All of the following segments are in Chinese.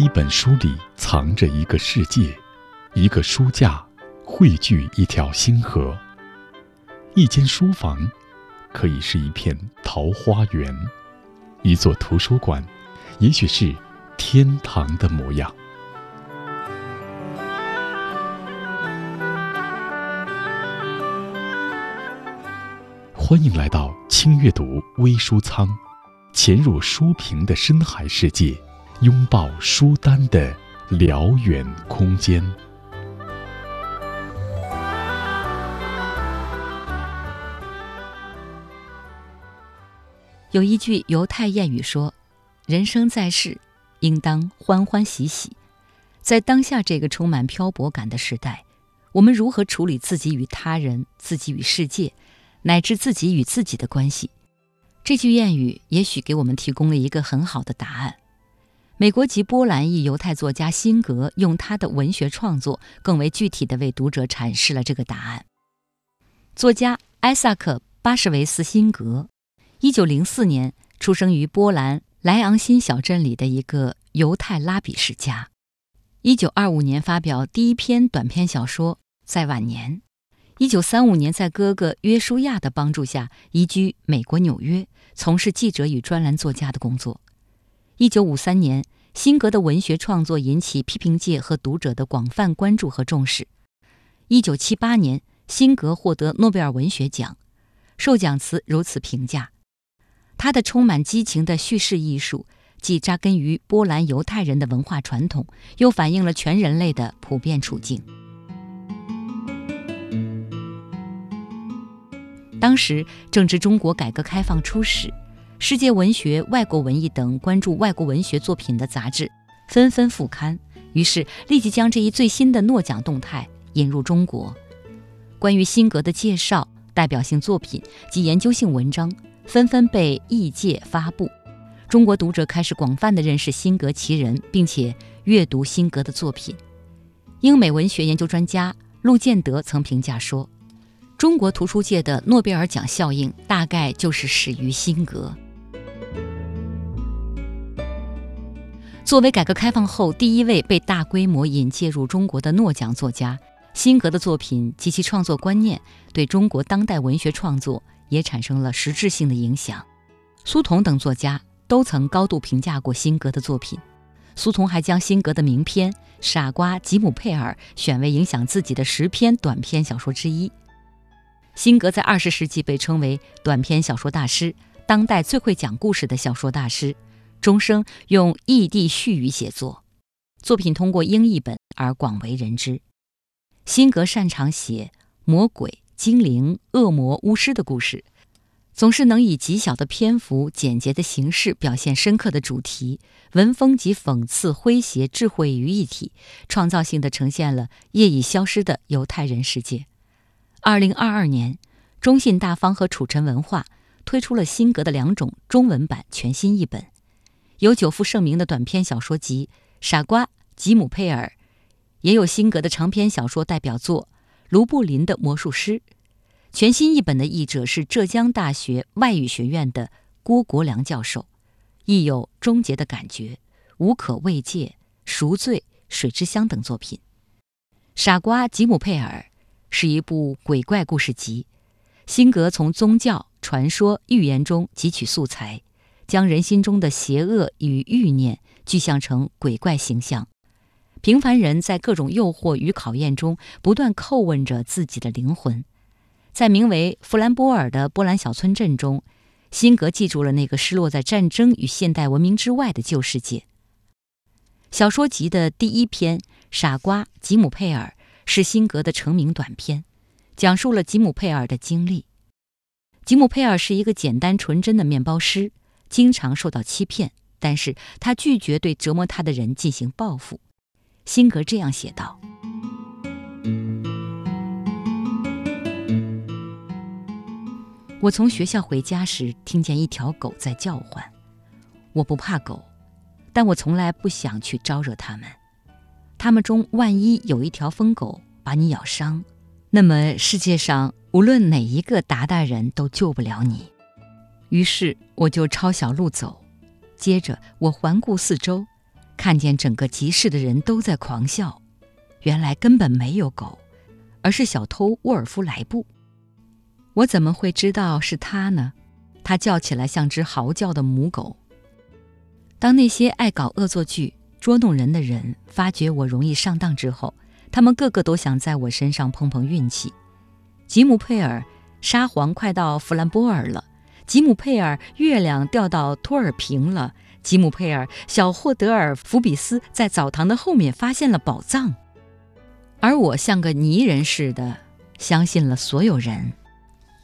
一本书里藏着一个世界，一个书架汇聚一条星河。一间书房，可以是一片桃花源；一座图书馆，也许是天堂的模样。欢迎来到轻阅读微书仓，潜入书评的深海世界，拥抱书单的辽远空间。有一句犹太谚语说：“人生在世，应当欢欢喜喜。”在当下这个充满漂泊感的时代，我们如何处理自己与他人、自己与世界？乃至自己与自己的关系，这句谚语也许给我们提供了一个很好的答案。美国籍波兰裔犹太作家辛格用他的文学创作，更为具体地为读者阐释了这个答案。作家艾萨克·巴什维斯·辛格，一九零四年出生于波兰莱昂辛小镇里的一个犹太拉比世家。一九二五年发表第一篇短篇小说，在晚年。一九三五年，在哥哥约书亚的帮助下，移居美国纽约，从事记者与专栏作家的工作。一九五三年，辛格的文学创作引起批评界和读者的广泛关注和重视。一九七八年，辛格获得诺贝尔文学奖，授奖词如此评价：他的充满激情的叙事艺术，既扎根于波兰犹太人的文化传统，又反映了全人类的普遍处境。当时正值中国改革开放初始，世界文学、外国文艺等关注外国文学作品的杂志纷纷复刊，于是立即将这一最新的诺奖动态引入中国。关于辛格的介绍、代表性作品及研究性文章纷纷被译介发布，中国读者开始广泛地认识辛格其人，并且阅读辛格的作品。英美文学研究专家陆建德曾评价说。中国图书界的诺贝尔奖效应，大概就是始于辛格。作为改革开放后第一位被大规模引介入中国的诺奖作家，辛格的作品及其创作观念，对中国当代文学创作也产生了实质性的影响。苏童等作家都曾高度评价过辛格的作品。苏童还将辛格的名篇《傻瓜吉姆佩尔》选为影响自己的十篇短篇小说之一。辛格在二十世纪被称为短篇小说大师，当代最会讲故事的小说大师，终生用异地絮语写作，作品通过英译本而广为人知。辛格擅长写魔鬼、精灵、恶魔、巫师的故事，总是能以极小的篇幅、简洁的形式表现深刻的主题，文风及讽刺、诙谐、智慧于一体，创造性的呈现了业已消失的犹太人世界。二零二二年，中信大方和楚尘文化推出了辛格的两种中文版全新译本，有久负盛名的短篇小说集《傻瓜吉姆佩尔》，也有辛格的长篇小说代表作《卢布林的魔术师》。全新译本的译者是浙江大学外语学院的郭国良教授，亦有《终结的感觉》《无可慰藉》《赎罪》《水之乡》等作品。傻瓜吉姆佩尔。是一部鬼怪故事集，辛格从宗教、传说、寓言中汲取素材，将人心中的邪恶与欲念具象成鬼怪形象。平凡人在各种诱惑与考验中不断叩问着自己的灵魂。在名为弗兰波尔的波兰小村镇中，辛格记住了那个失落在战争与现代文明之外的旧世界。小说集的第一篇《傻瓜吉姆佩尔》。是辛格的成名短篇，讲述了吉姆佩尔的经历。吉姆佩尔是一个简单纯真的面包师，经常受到欺骗，但是他拒绝对折磨他的人进行报复。辛格这样写道：“我从学校回家时，听见一条狗在叫唤。我不怕狗，但我从来不想去招惹它们。”它们中万一有一条疯狗把你咬伤，那么世界上无论哪一个达达人都救不了你。于是我就抄小路走，接着我环顾四周，看见整个集市的人都在狂笑，原来根本没有狗，而是小偷沃尔夫莱布。我怎么会知道是他呢？他叫起来像只嚎叫的母狗。当那些爱搞恶作剧、捉弄人的人发觉我容易上当之后，他们个个都想在我身上碰碰运气。吉姆佩尔，沙皇快到弗兰波尔了。吉姆佩尔，月亮掉到托尔平了。吉姆佩尔，小霍德尔福比斯在澡堂的后面发现了宝藏。而我像个泥人似的，相信了所有人。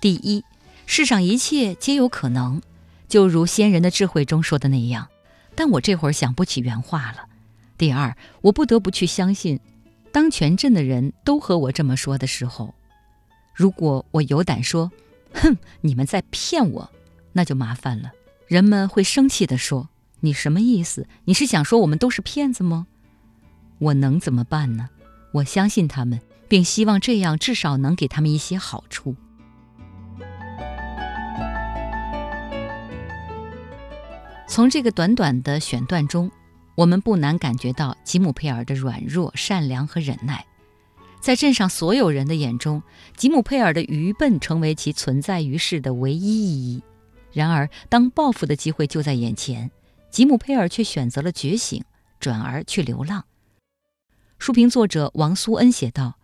第一，世上一切皆有可能，就如先人的智慧中说的那样。但我这会儿想不起原话了。第二，我不得不去相信，当全镇的人都和我这么说的时候，如果我有胆说：“哼，你们在骗我”，那就麻烦了。人们会生气地说：“你什么意思？你是想说我们都是骗子吗？”我能怎么办呢？我相信他们，并希望这样至少能给他们一些好处。从这个短短的选段中，我们不难感觉到吉姆佩尔的软弱、善良和忍耐。在镇上所有人的眼中，吉姆佩尔的愚笨成为其存在于世的唯一意义。然而，当报复的机会就在眼前，吉姆佩尔却选择了觉醒，转而去流浪。书评作者王苏恩写道：“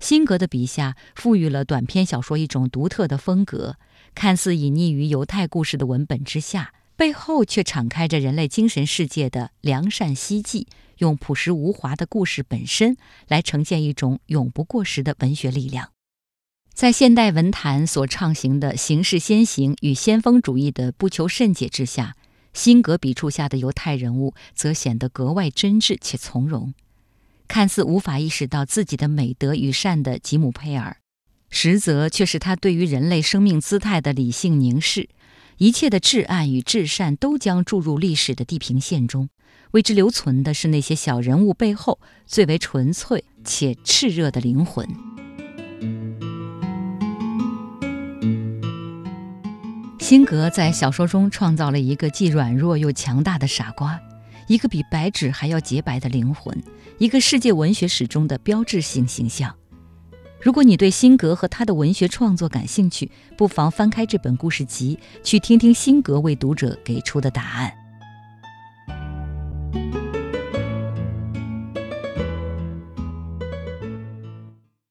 辛格的笔下赋予了短篇小说一种独特的风格，看似隐匿于犹太故事的文本之下。”背后却敞开着人类精神世界的良善希冀，用朴实无华的故事本身来呈现一种永不过时的文学力量。在现代文坛所畅行的形式先行与先锋主义的不求甚解之下，辛格笔触下的犹太人物则显得格外真挚且从容。看似无法意识到自己的美德与善的吉姆佩尔，实则却是他对于人类生命姿态的理性凝视。一切的至暗与至善都将注入历史的地平线中，为之留存的是那些小人物背后最为纯粹且炽热的灵魂。辛格在小说中创造了一个既软弱又强大的傻瓜，一个比白纸还要洁白的灵魂，一个世界文学史中的标志性形象。如果你对辛格和他的文学创作感兴趣，不妨翻开这本故事集，去听听辛格为读者给出的答案。